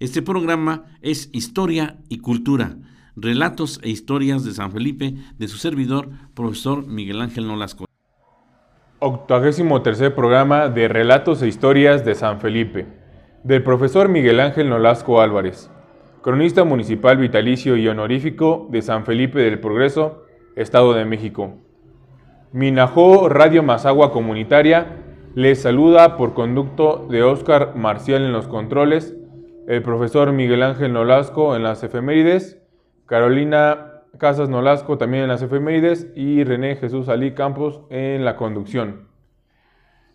Este programa es Historia y Cultura, relatos e historias de San Felipe, de su servidor, profesor Miguel Ángel Nolasco. Octagésimo tercer programa de Relatos e Historias de San Felipe, del profesor Miguel Ángel Nolasco Álvarez, cronista municipal vitalicio y honorífico de San Felipe del Progreso, Estado de México. Minajó Radio Mazagua Comunitaria les saluda por conducto de Óscar Marcial en los controles, el profesor Miguel Ángel Nolasco en las efemérides, Carolina Casas Nolasco también en las efemérides y René Jesús Alí Campos en la conducción.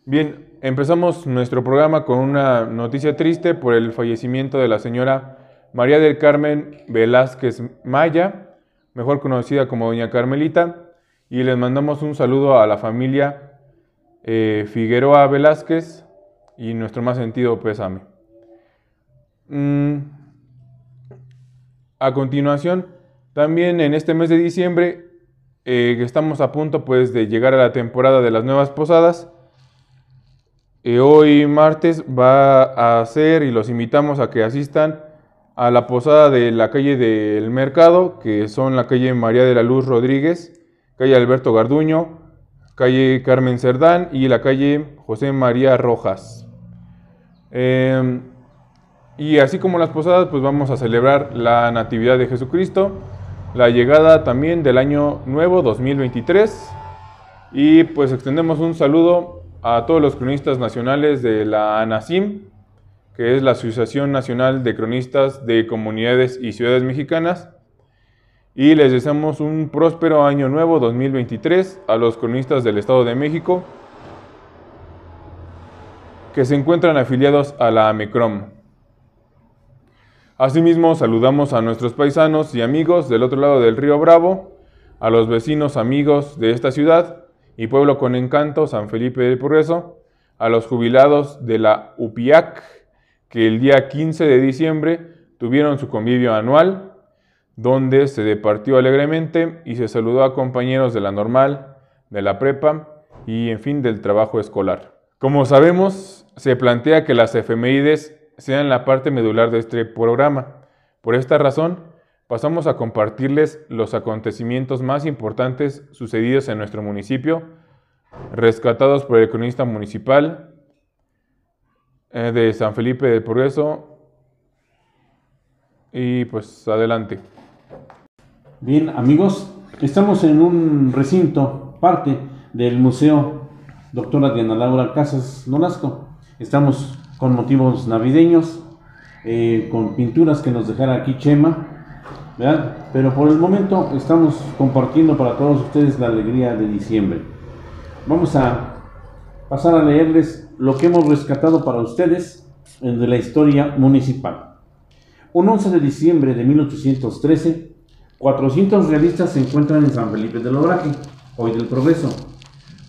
Bien, empezamos nuestro programa con una noticia triste por el fallecimiento de la señora María del Carmen Velázquez Maya, mejor conocida como Doña Carmelita, y les mandamos un saludo a la familia eh, Figueroa Velázquez y nuestro más sentido pésame. Mm, a continuación, también en este mes de diciembre, eh, estamos a punto pues de llegar a la temporada de las nuevas posadas. Eh, hoy martes va a ser y los invitamos a que asistan a la posada de la calle del Mercado, que son la calle María de la Luz Rodríguez, calle Alberto Garduño, calle Carmen Cerdán y la calle José María Rojas. Em, y así como las posadas, pues vamos a celebrar la Natividad de Jesucristo, la llegada también del año nuevo 2023 y pues extendemos un saludo a todos los cronistas nacionales de la ANASIM, que es la Asociación Nacional de Cronistas de Comunidades y Ciudades Mexicanas, y les deseamos un próspero año nuevo 2023 a los cronistas del Estado de México que se encuentran afiliados a la AMECROM. Asimismo, saludamos a nuestros paisanos y amigos del otro lado del río Bravo, a los vecinos amigos de esta ciudad y pueblo con encanto, San Felipe del Progreso, a los jubilados de la UPIAC, que el día 15 de diciembre tuvieron su convivio anual donde se departió alegremente y se saludó a compañeros de la normal, de la prepa y en fin del trabajo escolar. Como sabemos, se plantea que las efemérides sean la parte medular de este programa. Por esta razón, pasamos a compartirles los acontecimientos más importantes sucedidos en nuestro municipio, rescatados por el cronista municipal eh, de San Felipe del Progreso. Y pues adelante. Bien, amigos, estamos en un recinto, parte del Museo Doctora Diana Laura Casas Nolasco. Estamos con motivos navideños, eh, con pinturas que nos dejara aquí Chema, ¿verdad? Pero por el momento estamos compartiendo para todos ustedes la alegría de diciembre. Vamos a pasar a leerles lo que hemos rescatado para ustedes de la historia municipal. Un 11 de diciembre de 1813, 400 realistas se encuentran en San Felipe del Obraje, hoy del Progreso.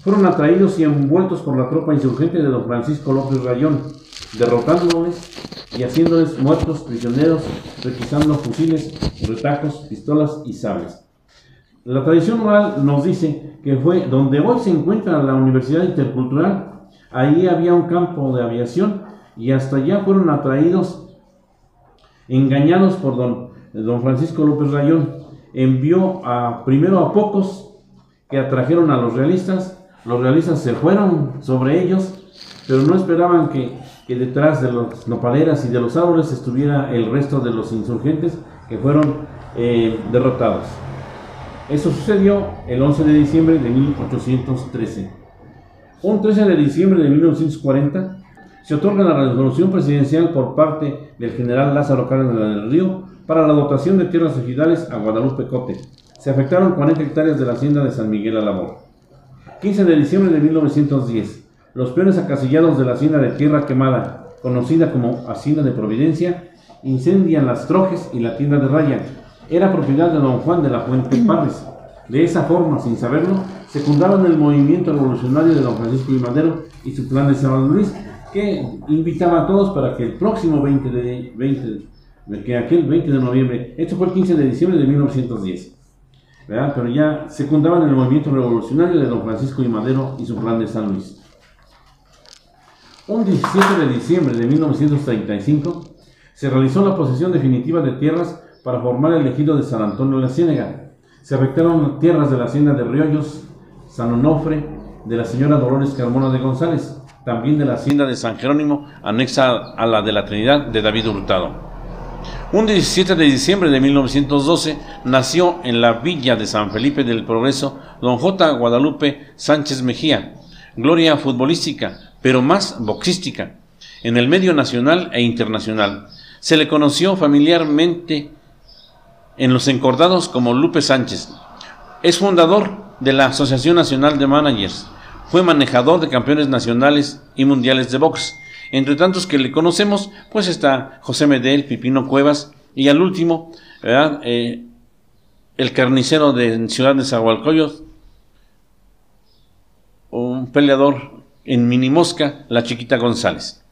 Fueron atraídos y envueltos por la tropa insurgente de don Francisco López Rayón, derrotándoles y haciéndoles muertos, prisioneros, requisando fusiles, retacos, pistolas y sables. La tradición oral nos dice que fue donde hoy se encuentra la Universidad Intercultural, ahí había un campo de aviación y hasta allá fueron atraídos, engañados por don, don Francisco López Rayón, envió a, primero a pocos que atrajeron a los realistas, los realistas se fueron sobre ellos, pero no esperaban que, detrás de las nopaleras y de los árboles estuviera el resto de los insurgentes que fueron eh, derrotados. Eso sucedió el 11 de diciembre de 1813. Un 13 de diciembre de 1940 se otorga la resolución presidencial por parte del general Lázaro Cárdenas del Río para la dotación de tierras ejidales a Guadalupe Cote. Se afectaron 40 hectáreas de la hacienda de San Miguel Alabor. 15 de diciembre de 1910. Los peones acasillados de la hacienda de Tierra Quemada, conocida como Hacienda de Providencia, incendian las trojes y la tienda de Raya. Era propiedad de don Juan de la Fuente Parres. De esa forma, sin saberlo, secundaron el movimiento revolucionario de don Francisco y Madero y su plan de San Luis, que invitaba a todos para que el próximo 20 de, 20 que aquel 20 de noviembre, esto fue el 15 de diciembre de 1910, ¿verdad? pero ya secundaban el movimiento revolucionario de don Francisco y Madero y su plan de San Luis. Un 17 de diciembre de 1935 Se realizó la posesión definitiva de tierras para formar el ejido de San Antonio de la Ciénega. Se rectaron tierras de la hacienda de Riollos, San Onofre, de la señora Dolores Carmona de González, también de la hacienda de San Jerónimo, anexa a la de la Trinidad de David Hurtado. Un 17 de diciembre de 1912 nació en la villa de San Felipe del Progreso don J. Guadalupe Sánchez Mejía, gloria futbolística, pero más boxística, en el medio nacional e internacional. Se le conoció familiarmente en los encordados como Lupe Sánchez. Es fundador de la Asociación Nacional de Managers. Fue manejador de campeones nacionales y mundiales de box entre tantos que le conocemos, pues está José Medel, Pipino Cuevas y al último, eh, el carnicero de Ciudad de Zahualcoyot, un peleador en Minimosca, la chiquita González.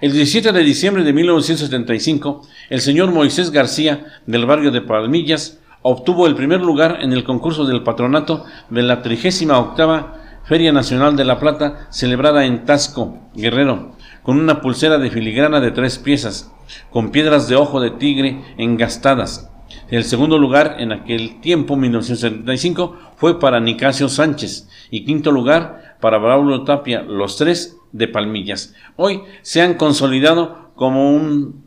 El 17 de diciembre de 1975, el señor Moisés García, del barrio de Palmillas, obtuvo el primer lugar en el concurso del patronato de la 38 Feria Nacional de la Plata, celebrada en Tasco, Guerrero, con una pulsera de filigrana de tres piezas, con piedras de ojo de tigre engastadas. El segundo lugar en aquel tiempo, 1975, fue para Nicasio Sánchez y quinto lugar para Braulio Tapia, los tres de Palmillas. Hoy se han consolidado como un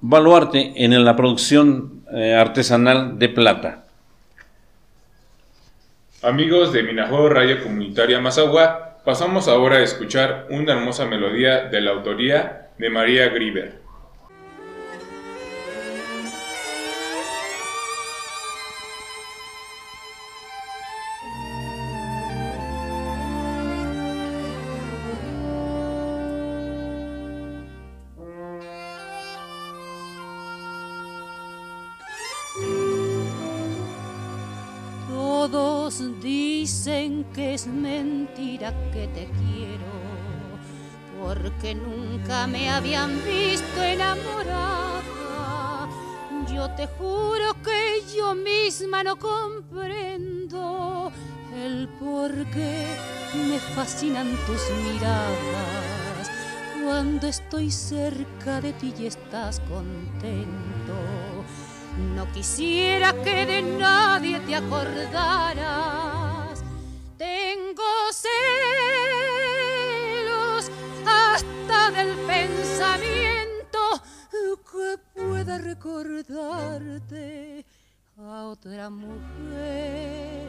baluarte en la producción eh, artesanal de plata. Amigos de Minajo Radio Comunitaria Mazagua, Pasamos ahora a escuchar una hermosa melodía de la autoría de María Grieber. Que es mentira que te quiero, porque nunca me habían visto enamorada. Yo te juro que yo misma no comprendo el por qué me fascinan tus miradas cuando estoy cerca de ti y estás contento. No quisiera que de nadie te acordaras celos hasta del pensamiento que pueda recordarte a otra mujer.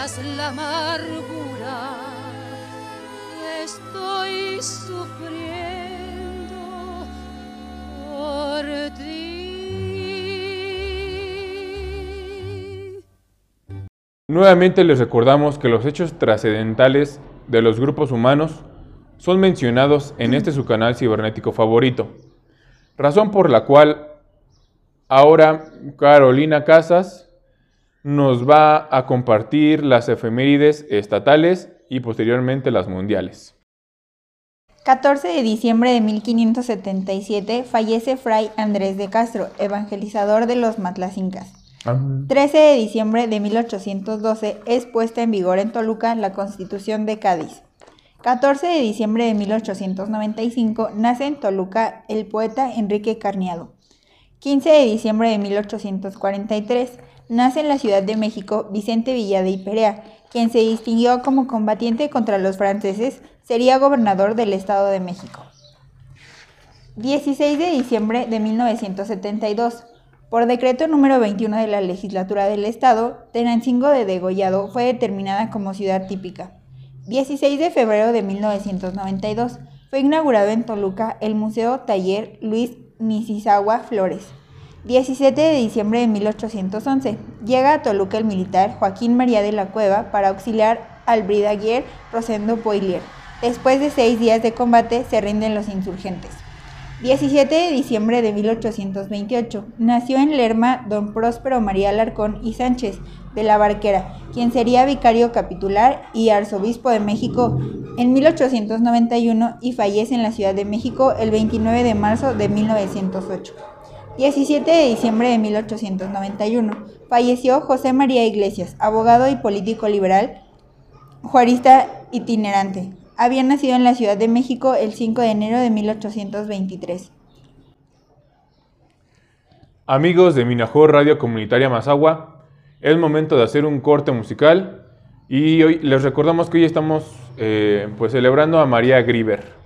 la amargura. Estoy sufriendo por ti. Nuevamente les recordamos que los hechos trascendentales de los grupos humanos son mencionados en este su canal cibernético favorito, razón por la cual ahora Carolina Casas nos va a compartir las efemérides estatales y posteriormente las mundiales. 14 de diciembre de 1577 fallece Fray Andrés de Castro, evangelizador de los matlacincas. 13 de diciembre de 1812 es puesta en vigor en Toluca la Constitución de Cádiz. 14 de diciembre de 1895 nace en Toluca el poeta Enrique Carniado. 15 de diciembre de 1843 nace en la Ciudad de México Vicente Villa de Iperea, quien se distinguió como combatiente contra los franceses, sería gobernador del Estado de México. 16 de diciembre de 1972. Por decreto número 21 de la legislatura del Estado, Tenancingo de Degollado fue determinada como ciudad típica. 16 de febrero de 1992. Fue inaugurado en Toluca el Museo Taller Luis Nisizagua Flores. 17 de diciembre de 1811. Llega a Toluca el militar Joaquín María de la Cueva para auxiliar al brigadier Rosendo Poilier. Después de seis días de combate se rinden los insurgentes. 17 de diciembre de 1828. Nació en Lerma don Próspero María Alarcón y Sánchez de la Barquera, quien sería vicario capitular y arzobispo de México en 1891 y fallece en la Ciudad de México el 29 de marzo de 1908. 17 de diciembre de 1891. Falleció José María Iglesias, abogado y político liberal, juarista itinerante. Había nacido en la Ciudad de México el 5 de enero de 1823. Amigos de Minajor Radio Comunitaria Mazagua, es momento de hacer un corte musical y hoy les recordamos que hoy estamos eh, pues celebrando a María Griver.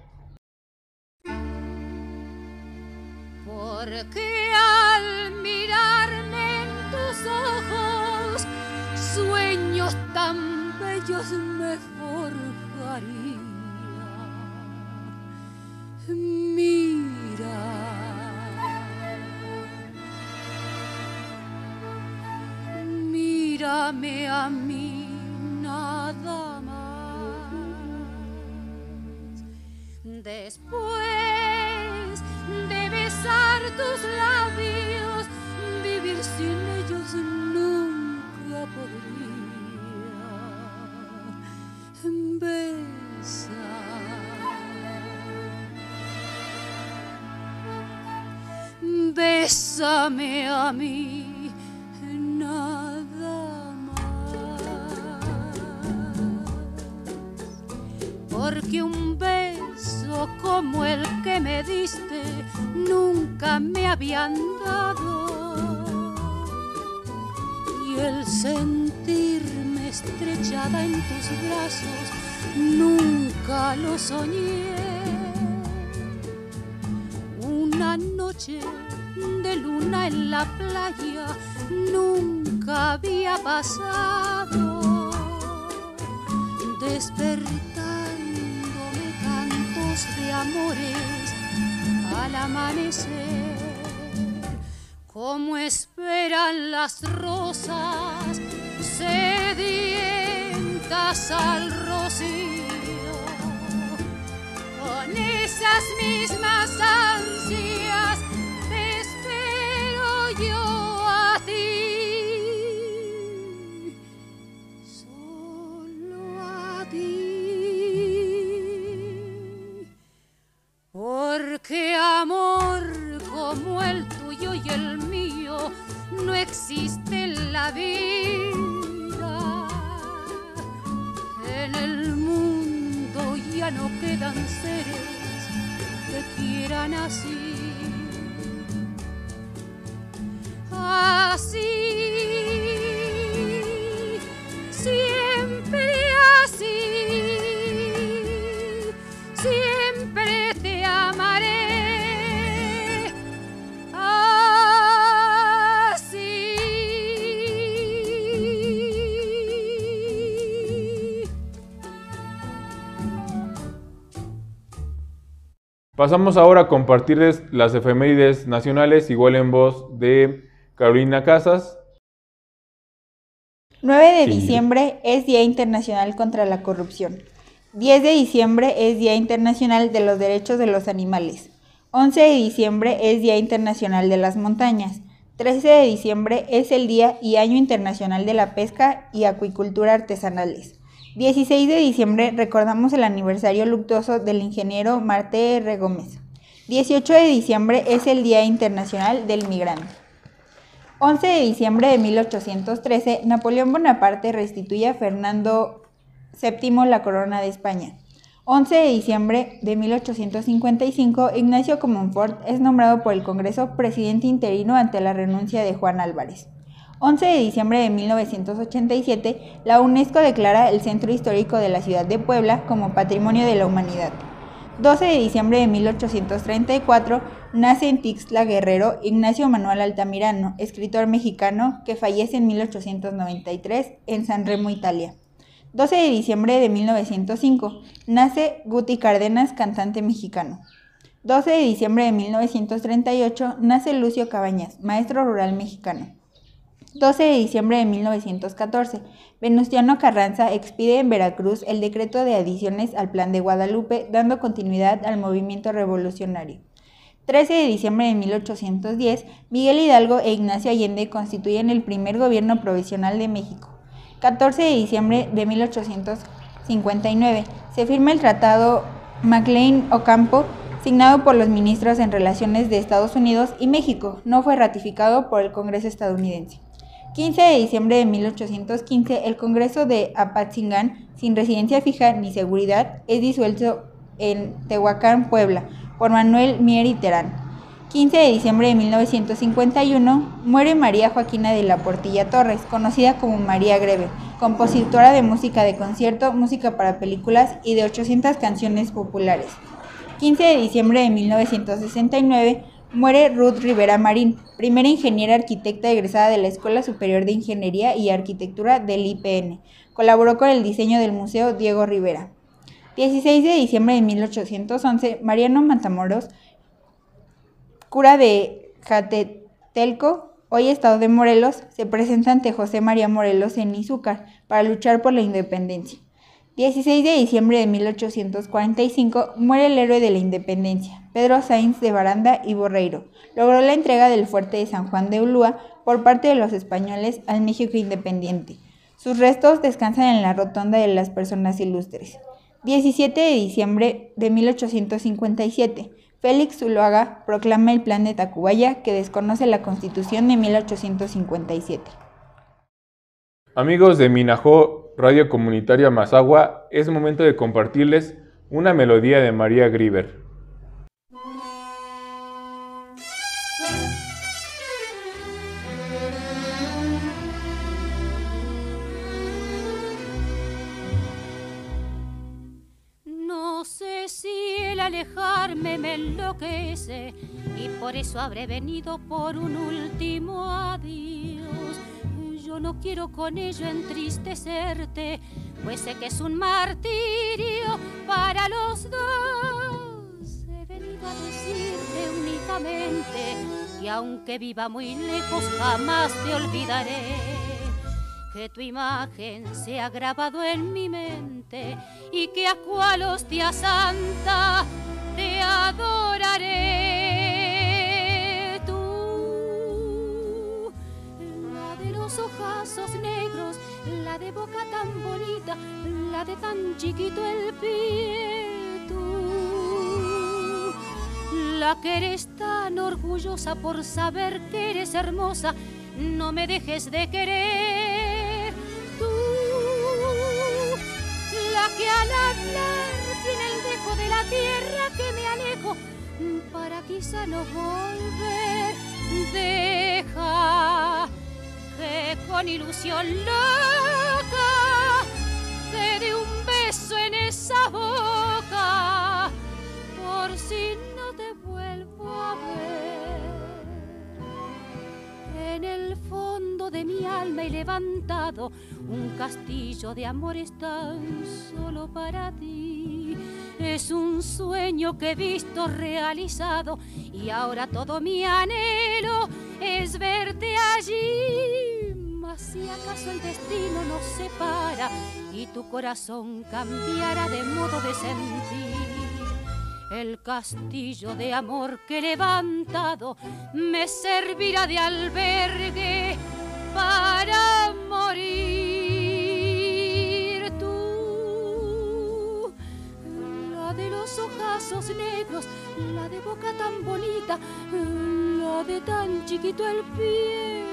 Después de besar tus labios, vivir sin ellos nunca podría. Besa. Bésame a mí porque un beso como el que me diste nunca me habían dado. Y el sentirme estrechada en tus brazos nunca lo soñé. Una noche de luna en la playa nunca había pasado. Desperté de amores al amanecer, como esperan las rosas sedientas al rocío, con esas mismas ansias Pasamos ahora a compartirles las efemérides nacionales, igual en voz de Carolina Casas. 9 de diciembre es Día Internacional contra la Corrupción. 10 de diciembre es Día Internacional de los Derechos de los Animales. 11 de diciembre es Día Internacional de las Montañas. 13 de diciembre es el Día y Año Internacional de la Pesca y Acuicultura Artesanales. 16 de diciembre recordamos el aniversario luctuoso del ingeniero Marte R. Gómez. 18 de diciembre es el Día Internacional del Migrante. 11 de diciembre de 1813, Napoleón Bonaparte restituye a Fernando VII la corona de España. 11 de diciembre de 1855, Ignacio Comonfort es nombrado por el Congreso presidente interino ante la renuncia de Juan Álvarez. 11 de diciembre de 1987, la UNESCO declara el centro histórico de la ciudad de Puebla como Patrimonio de la Humanidad. 12 de diciembre de 1834, nace en Tixla Guerrero Ignacio Manuel Altamirano, escritor mexicano que fallece en 1893 en San Remo, Italia. 12 de diciembre de 1905, nace Guti Cárdenas, cantante mexicano. 12 de diciembre de 1938, nace Lucio Cabañas, maestro rural mexicano. 12 de diciembre de 1914, Venustiano Carranza expide en Veracruz el decreto de adiciones al Plan de Guadalupe, dando continuidad al movimiento revolucionario. 13 de diciembre de 1810, Miguel Hidalgo e Ignacio Allende constituyen el primer gobierno provisional de México. 14 de diciembre de 1859, se firma el Tratado MacLean-Ocampo, signado por los ministros en Relaciones de Estados Unidos y México. No fue ratificado por el Congreso estadounidense. 15 de diciembre de 1815, el Congreso de Apatzingán, sin residencia fija ni seguridad, es disuelto en Tehuacán, Puebla, por Manuel Mier y Terán. 15 de diciembre de 1951, muere María Joaquina de la Portilla Torres, conocida como María Greve, compositora de música de concierto, música para películas y de 800 canciones populares. 15 de diciembre de 1969, Muere Ruth Rivera Marín, primera ingeniera arquitecta egresada de la Escuela Superior de Ingeniería y Arquitectura del IPN. Colaboró con el diseño del Museo Diego Rivera. 16 de diciembre de 1811, Mariano Matamoros, cura de Jatetelco, hoy estado de Morelos, se presenta ante José María Morelos en Izúcar para luchar por la independencia. 16 de diciembre de 1845 muere el héroe de la independencia, Pedro Sainz de Baranda y Borreiro. Logró la entrega del fuerte de San Juan de Ulúa por parte de los españoles al México independiente. Sus restos descansan en la rotonda de las personas ilustres. 17 de diciembre de 1857. Félix Zuloaga proclama el Plan de Tacubaya que desconoce la Constitución de 1857. Amigos de Minajó Radio Comunitaria Mazagua, es momento de compartirles una melodía de María Griver. No sé si el alejarme me enloquece y por eso habré venido por un último adiós no quiero con ello entristecerte, pues sé que es un martirio para los dos. He venido a decirte únicamente que aunque viva muy lejos jamás te olvidaré. Que tu imagen se ha grabado en mi mente y que a cual hostia santa te adoraré. Ojazos negros, la de boca tan bonita, la de tan chiquito el pie, tú. La que eres tan orgullosa por saber que eres hermosa, no me dejes de querer, tú. La que al hablar tiene el dejo de la tierra que me alejo, para quizá no volver, deja con ilusión loca te dé un beso en esa boca por si no te vuelvo a ver. En el fondo de mi alma he levantado un castillo de amores tan solo para ti. Es un sueño que he visto realizado y ahora todo mi anhelo si acaso el destino nos separa y tu corazón cambiará de modo de sentir, el castillo de amor que he levantado me servirá de albergue para morir. Tú, la de los ojazos negros, la de boca tan bonita, la de tan chiquito el pie.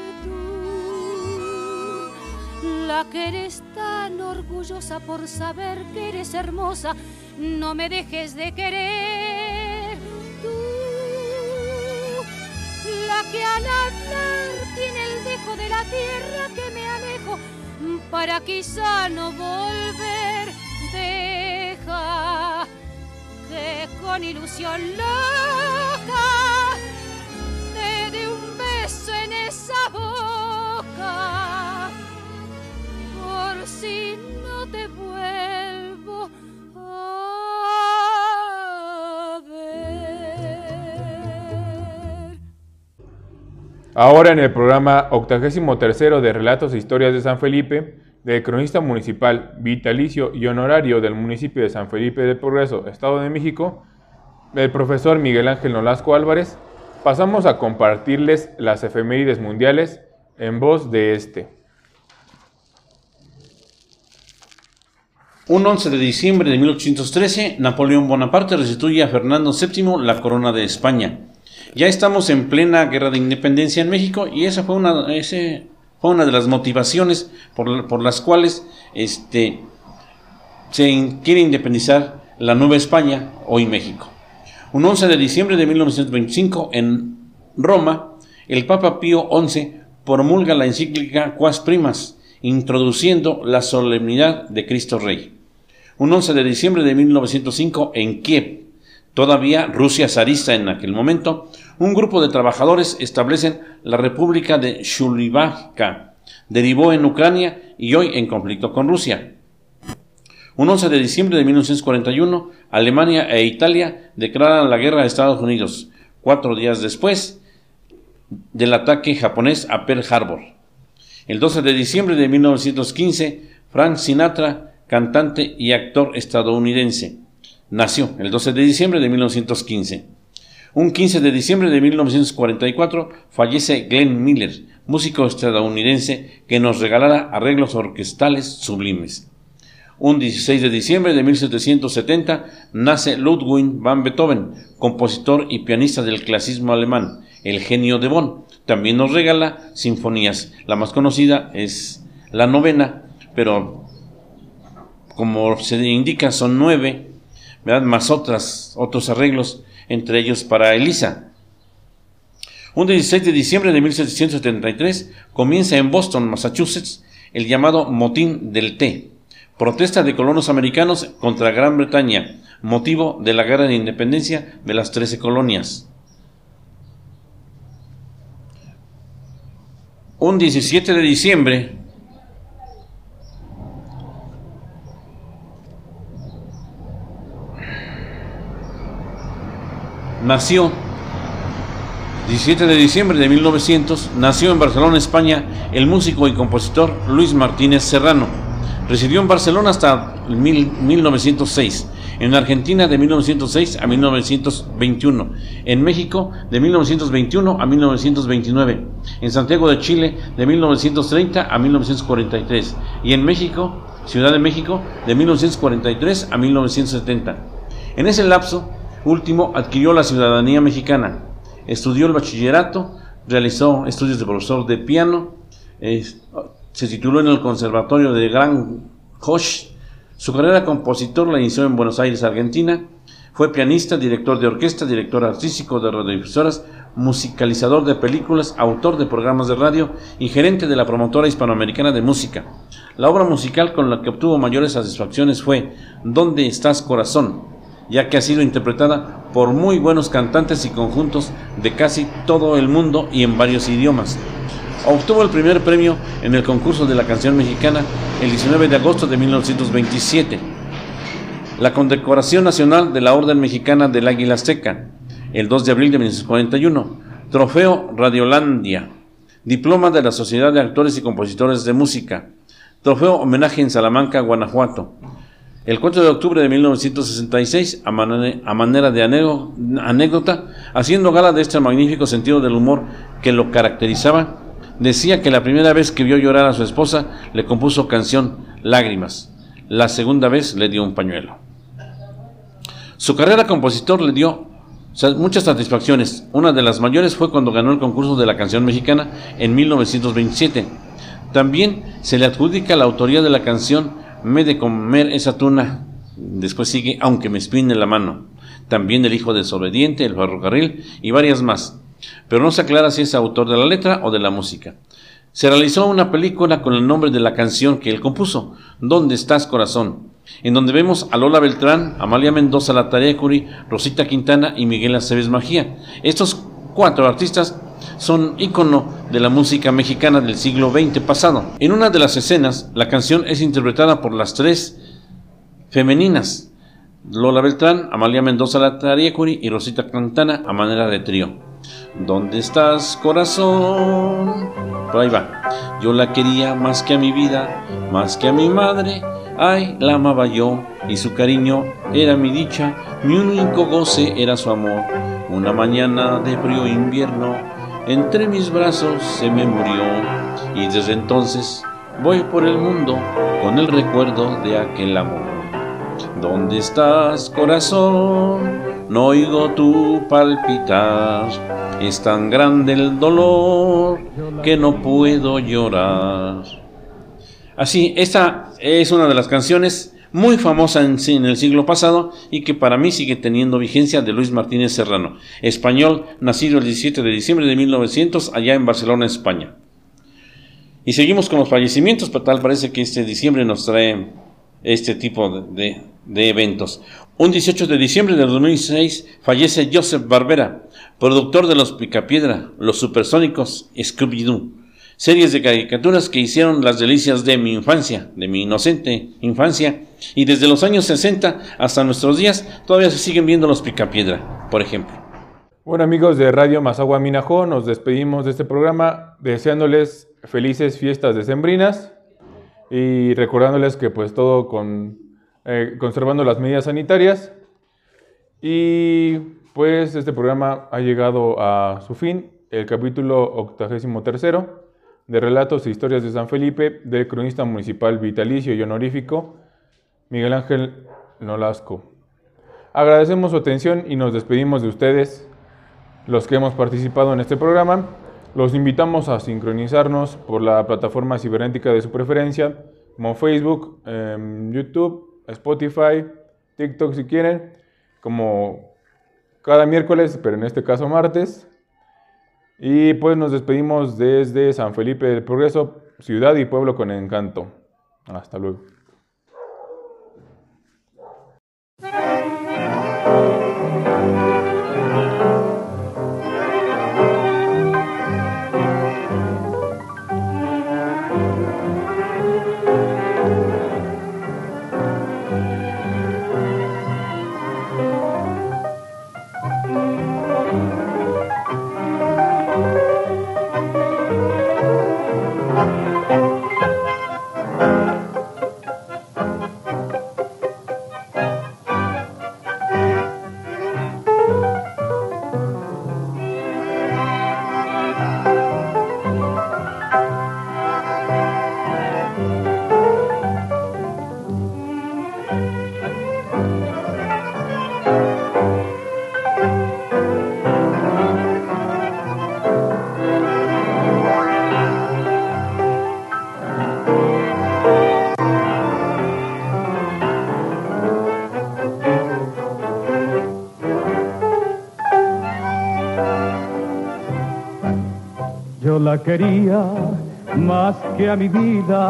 La que eres tan orgullosa por saber que eres hermosa, no me dejes de querer. Tú, la que al andar tiene el dejo de la tierra que me alejo para quizá no volver. Deja que con ilusión loca Ahora en el programa 83 de Relatos e Historias de San Felipe, del cronista municipal vitalicio y honorario del municipio de San Felipe del Progreso, Estado de México, el profesor Miguel Ángel Nolasco Álvarez, pasamos a compartirles las efemérides mundiales en voz de este. Un 11 de diciembre de 1813, Napoleón Bonaparte restituye a Fernando VII la corona de España. Ya estamos en plena guerra de independencia en México y esa fue una, de las motivaciones por, por las cuales este, se quiere independizar la Nueva España, hoy México. Un 11 de diciembre de 1925, en Roma, el Papa Pío XI promulga la encíclica Quas Primas, introduciendo la solemnidad de Cristo Rey. Un 11 de diciembre de 1905, en Kiev, todavía Rusia zarista en aquel momento, un grupo de trabajadores establecen la República de Shulivaka. Derivó en Ucrania y hoy en conflicto con Rusia. Un 11 de diciembre de 1941, Alemania e Italia declaran la guerra a Estados Unidos, cuatro días después del ataque japonés a Pearl Harbor. El 12 de diciembre de 1915, Frank Sinatra, cantante y actor estadounidense, nació el 12 de diciembre de 1915. Un 15 de diciembre de 1944 fallece Glenn Miller, músico estadounidense que nos regalara arreglos orquestales sublimes. Un 16 de diciembre de 1770 nace Ludwig van Beethoven, compositor y pianista del clasismo alemán, el genio de Bonn. También nos regala sinfonías. La más conocida es la novena, pero como se indica son nueve, más otras, otros arreglos, entre ellos para Elisa. Un 16 de diciembre de 1773 comienza en Boston, Massachusetts, el llamado Motín del Té, protesta de colonos americanos contra Gran Bretaña, motivo de la guerra de independencia de las trece colonias. Un 17 de diciembre nació 17 de diciembre de 1900 nació en Barcelona, España, el músico y compositor Luis Martínez Serrano. Residió en Barcelona hasta mil- 1906, en Argentina de 1906 a 1921, en México de 1921 a 1929, en Santiago de Chile de 1930 a 1943 y en México, Ciudad de México, de 1943 a 1970. En ese lapso último adquirió la ciudadanía mexicana, estudió el bachillerato, realizó estudios de profesor de piano, se tituló en el Conservatorio de Gran Hoch. Su carrera compositor la inició en Buenos Aires, Argentina. Fue pianista, director de orquesta, director artístico de radiodifusoras, musicalizador de películas, autor de programas de radio y gerente de la promotora hispanoamericana de música. La obra musical con la que obtuvo mayores satisfacciones fue ¿Dónde estás corazón? Ya que ha sido interpretada por muy buenos cantantes y conjuntos de casi todo el mundo y en varios idiomas. Obtuvo el primer premio en el concurso de la canción mexicana el 19 de agosto de 1927. La condecoración nacional de la Orden Mexicana del Águila Azteca, el 2 de abril de 1941. Trofeo Radiolandia. Diploma de la Sociedad de Actores y Compositores de Música. Trofeo Homenaje en Salamanca, Guanajuato. El 4 de octubre de 1966, a, manera de anécdota, haciendo gala de este magnífico sentido del humor que lo caracterizaba, decía que la primera vez que vio llorar a su esposa le compuso canción Lágrimas, la segunda vez le dio un pañuelo. Su carrera compositor le dio muchas satisfacciones. Una de las mayores fue cuando ganó el concurso de la canción mexicana en 1927. También se le adjudica la autoría de la canción Me de comer esa tuna. Después sigue Aunque me espine la mano. También El hijo desobediente, El ferrocarril y varias más. Pero no se aclara si es autor de la letra o de la música. Se realizó una película con el nombre de la canción que él compuso, ¿Dónde estás corazón? En donde vemos a Lola Beltrán, Amalia Mendoza Latarecuri, Rosita Quintana y Miguel Aceves Magía. Estos cuatro artistas son ícono de la música mexicana del siglo XX pasado. En una de las escenas, la canción es interpretada por las tres femeninas, Lola Beltrán, Amalia Mendoza Latariecuri y Rosita Cantana a manera de trío. ¿Dónde estás, corazón? Por ahí va. Yo la quería más que a mi vida, más que a mi madre. Ay, la amaba yo y su cariño era mi dicha, mi único goce era su amor. Una mañana de frío invierno entre mis brazos se me murió y desde entonces voy por el mundo con el recuerdo de aquel amor. ¿Dónde estás, corazón? No oigo tu palpitar, es tan grande el dolor que no puedo llorar. Así, esta es una de las canciones muy famosa en, en, el siglo pasado y que para mí sigue teniendo vigencia de Luis Martínez Serrano, español, nacido el 17 de diciembre de 1900 allá en Barcelona, España. Y seguimos con los fallecimientos, pero tal parece que este diciembre nos trae este tipo de, de eventos. Un 18 de diciembre de 2006 fallece Joseph Barbera, productor de Los Picapiedra, Los Supersónicos, Scooby-Doo series de caricaturas que hicieron las delicias de mi infancia, de mi inocente infancia, y desde los años 60 hasta nuestros días todavía se siguen viendo los Picapiedra, por ejemplo. Bueno amigos de Radio Mazagua Minajo, nos despedimos de este programa deseándoles felices fiestas decembrinas y recordándoles que pues todo con eh, conservando las medidas sanitarias. Y pues este programa ha llegado a su fin, el capítulo octagésimo tercero de Relatos e Historias de San Felipe del cronista municipal vitalicio y honorífico Miguel Ángel Nolasco. Agradecemos su atención y nos despedimos de ustedes, los que hemos participado en este programa. Los invitamos a sincronizarnos por la plataforma cibernética de su preferencia, como Facebook, em, YouTube, Spotify, TikTok si quieren, como cada miércoles, pero en este caso martes. Y pues nos despedimos desde San Felipe del Progreso, ciudad y pueblo con encanto. Hasta luego. La quería más que a mi vida,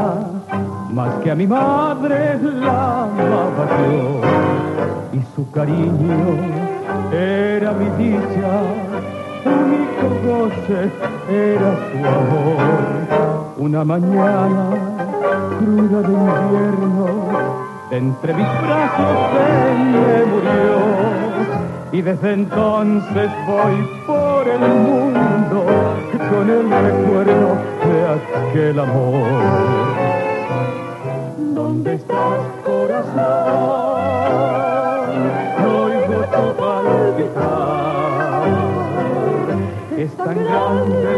más que a mi madre la amaba yo. Y su cariño era mi dicha, único goce era su amor. Una mañana cruda de invierno, entre mis brazos se me murió y desde entonces voy por el mundo con el recuerdo de aquel amor. ¿Dónde estás, corazón? corazón, oigo tu palpitar. Es tan grande